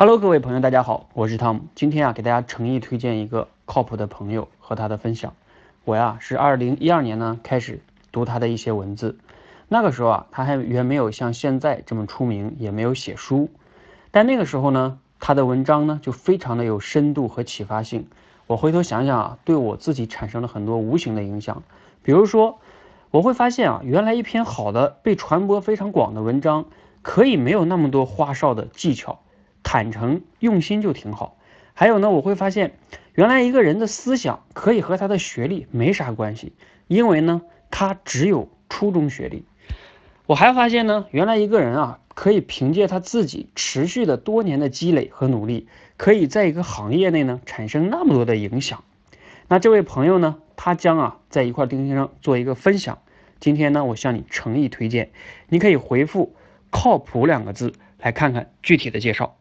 Hello，各位朋友，大家好，我是汤姆。今天啊，给大家诚意推荐一个靠谱的朋友和他的分享。我呀是二零一二年呢开始读他的一些文字，那个时候啊，他还远没有像现在这么出名，也没有写书。但那个时候呢，他的文章呢就非常的有深度和启发性。我回头想想啊，对我自己产生了很多无形的影响。比如说，我会发现啊，原来一篇好的、被传播非常广的文章，可以没有那么多花哨的技巧。坦诚用心就挺好。还有呢，我会发现，原来一个人的思想可以和他的学历没啥关系，因为呢，他只有初中学历。我还发现呢，原来一个人啊，可以凭借他自己持续的多年的积累和努力，可以在一个行业内呢产生那么多的影响。那这位朋友呢，他将啊在一块钉钉上做一个分享。今天呢，我向你诚意推荐，你可以回复“靠谱”两个字来看看具体的介绍。